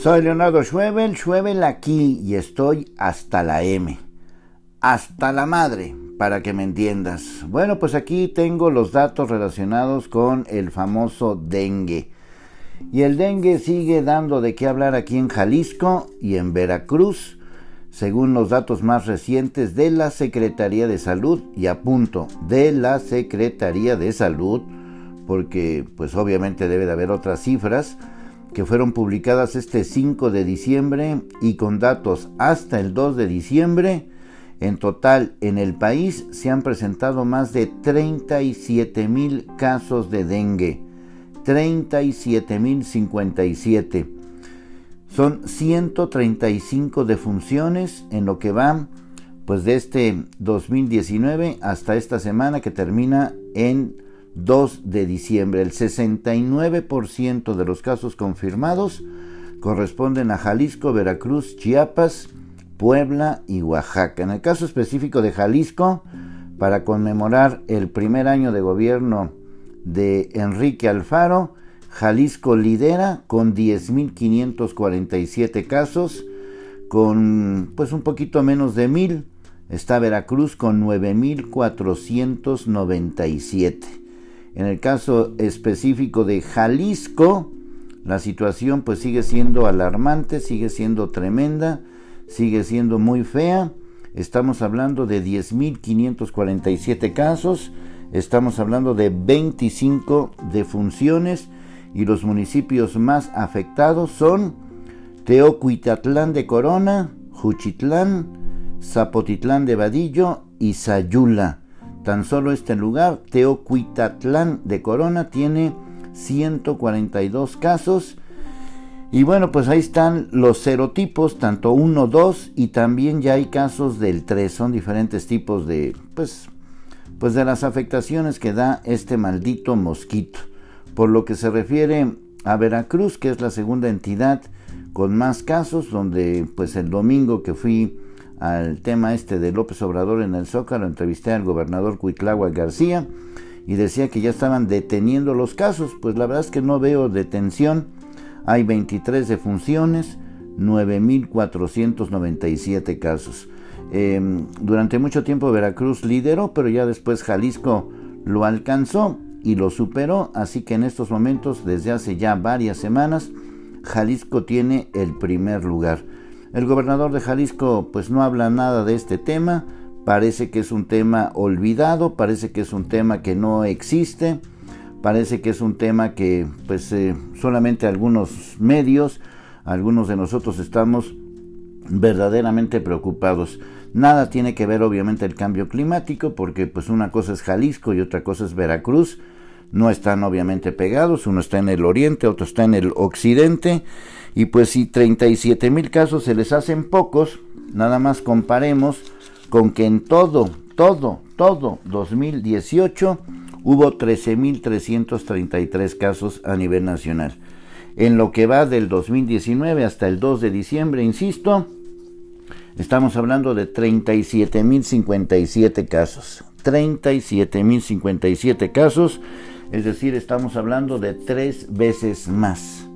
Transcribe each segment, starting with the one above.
Soy Leonardo Schwebel, Schwebel aquí y estoy hasta la M. Hasta la madre, para que me entiendas. Bueno, pues aquí tengo los datos relacionados con el famoso dengue. Y el dengue sigue dando de qué hablar aquí en Jalisco y en Veracruz, según los datos más recientes de la Secretaría de Salud, y a punto de la Secretaría de Salud, porque pues obviamente debe de haber otras cifras que fueron publicadas este 5 de diciembre y con datos hasta el 2 de diciembre, en total en el país se han presentado más de 37 mil casos de dengue. 37 mil 57. Son 135 defunciones en lo que va pues de este 2019 hasta esta semana que termina en 2 de diciembre. El 69% de los casos confirmados corresponden a Jalisco, Veracruz, Chiapas, Puebla y Oaxaca. En el caso específico de Jalisco, para conmemorar el primer año de gobierno de Enrique Alfaro, Jalisco lidera con 10.547 casos, con pues un poquito menos de mil. Está Veracruz con 9.497. En el caso específico de Jalisco, la situación pues sigue siendo alarmante, sigue siendo tremenda, sigue siendo muy fea. Estamos hablando de 10.547 casos, estamos hablando de 25 defunciones y los municipios más afectados son Teocuitatlán de Corona, Juchitlán, Zapotitlán de Vadillo y Sayula. Tan solo este lugar, Teocuitatlán de Corona, tiene 142 casos. Y bueno, pues ahí están los serotipos, tanto 1, 2 y también ya hay casos del 3. Son diferentes tipos de, pues, pues de las afectaciones que da este maldito mosquito. Por lo que se refiere a Veracruz, que es la segunda entidad con más casos, donde pues el domingo que fui al tema este de López Obrador en el Zócalo, entrevisté al gobernador Cuitlagua García y decía que ya estaban deteniendo los casos. Pues la verdad es que no veo detención. Hay 23 defunciones, 9.497 casos. Em, durante mucho tiempo Veracruz lideró, pero ya después Jalisco lo alcanzó y lo superó. Así que en estos momentos, desde hace ya varias semanas, Jalisco tiene el primer lugar. El gobernador de Jalisco pues no habla nada de este tema, parece que es un tema olvidado, parece que es un tema que no existe, parece que es un tema que pues eh, solamente algunos medios, algunos de nosotros estamos verdaderamente preocupados. Nada tiene que ver obviamente el cambio climático porque pues una cosa es Jalisco y otra cosa es Veracruz. No están obviamente pegados, uno está en el oriente, otro está en el occidente y pues si 37 mil casos se les hacen pocos, nada más comparemos con que en todo, todo, todo 2018 hubo 13.333 casos a nivel nacional. En lo que va del 2019 hasta el 2 de diciembre, insisto, estamos hablando de 37.057 casos. 37.057 casos, es decir, estamos hablando de tres veces más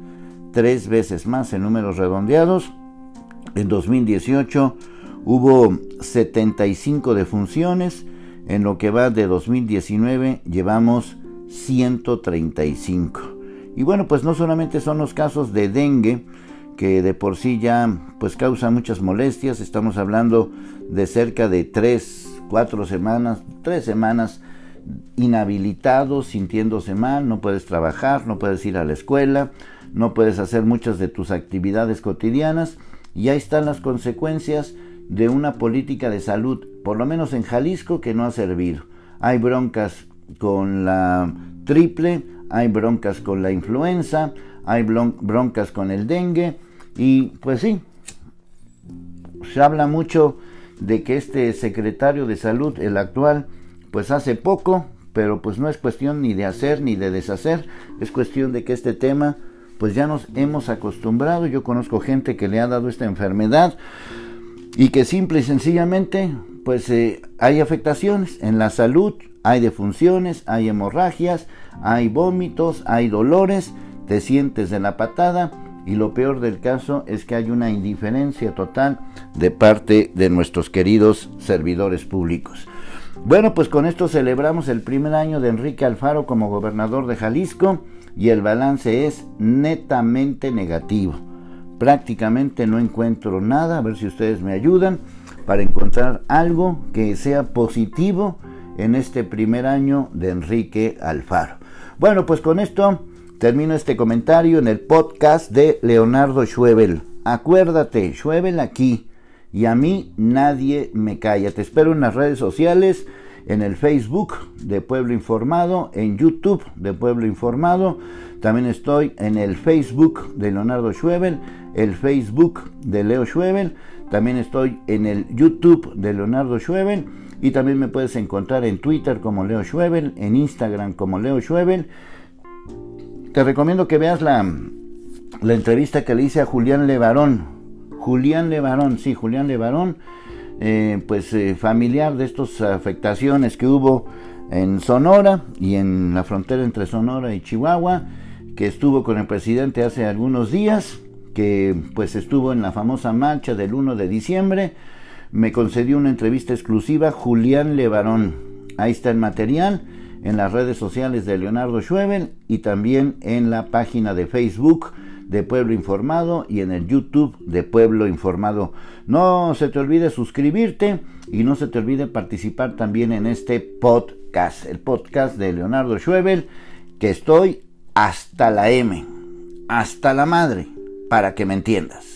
tres veces más en números redondeados. En 2018 hubo 75 defunciones. En lo que va de 2019 llevamos 135. Y bueno, pues no solamente son los casos de dengue, que de por sí ya pues causan muchas molestias. Estamos hablando de cerca de 3, 4 semanas, 3 semanas inhabilitados, sintiéndose mal, no puedes trabajar, no puedes ir a la escuela, no puedes hacer muchas de tus actividades cotidianas y ahí están las consecuencias de una política de salud, por lo menos en Jalisco, que no ha servido. Hay broncas con la triple, hay broncas con la influenza, hay broncas con el dengue y pues sí, se habla mucho de que este secretario de salud, el actual, pues hace poco, pero pues no es cuestión ni de hacer ni de deshacer, es cuestión de que este tema pues ya nos hemos acostumbrado. Yo conozco gente que le ha dado esta enfermedad y que simple y sencillamente pues eh, hay afectaciones en la salud, hay defunciones, hay hemorragias, hay vómitos, hay dolores, te sientes de la patada y lo peor del caso es que hay una indiferencia total de parte de nuestros queridos servidores públicos. Bueno, pues con esto celebramos el primer año de Enrique Alfaro como gobernador de Jalisco y el balance es netamente negativo. Prácticamente no encuentro nada, a ver si ustedes me ayudan, para encontrar algo que sea positivo en este primer año de Enrique Alfaro. Bueno, pues con esto termino este comentario en el podcast de Leonardo Schwebel. Acuérdate, Schwebel aquí y a mí nadie me calla. Te espero en las redes sociales, en el Facebook de Pueblo Informado, en YouTube de Pueblo Informado. También estoy en el Facebook de Leonardo Schwebel, el Facebook de Leo Schwebel. También estoy en el YouTube de Leonardo Schwebel y también me puedes encontrar en Twitter como Leo Schwebel, en Instagram como Leo Schwebel. Te recomiendo que veas la, la entrevista que le hice a Julián Levarón. Julián Levarón, sí, Julián Levarón, eh, pues eh, familiar de estas afectaciones que hubo en Sonora y en la frontera entre Sonora y Chihuahua, que estuvo con el presidente hace algunos días, que pues estuvo en la famosa marcha del 1 de diciembre me concedió una entrevista exclusiva Julián Levarón. Ahí está el material en las redes sociales de Leonardo Schwebel y también en la página de Facebook de Pueblo Informado y en el YouTube de Pueblo Informado. No se te olvide suscribirte y no se te olvide participar también en este podcast, el podcast de Leonardo Schwebel, que estoy hasta la M, hasta la madre, para que me entiendas.